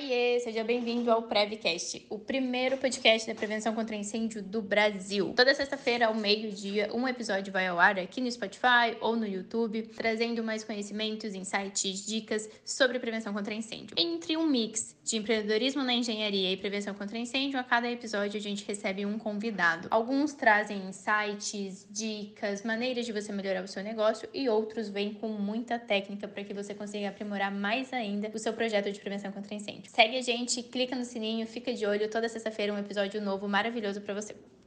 Oiê, seja bem-vindo ao Prevcast, o primeiro podcast da prevenção contra incêndio do Brasil. Toda sexta-feira, ao meio-dia, um episódio vai ao ar aqui no Spotify ou no YouTube, trazendo mais conhecimentos, insights, dicas sobre prevenção contra incêndio. Entre um mix de empreendedorismo na engenharia e prevenção contra incêndio, a cada episódio a gente recebe um convidado. Alguns trazem insights, dicas, maneiras de você melhorar o seu negócio e outros vêm com muita técnica para que você consiga aprimorar mais ainda o seu projeto de prevenção contra incêndio. Segue a gente, clica no sininho, fica de olho. Toda sexta-feira um episódio novo maravilhoso para você.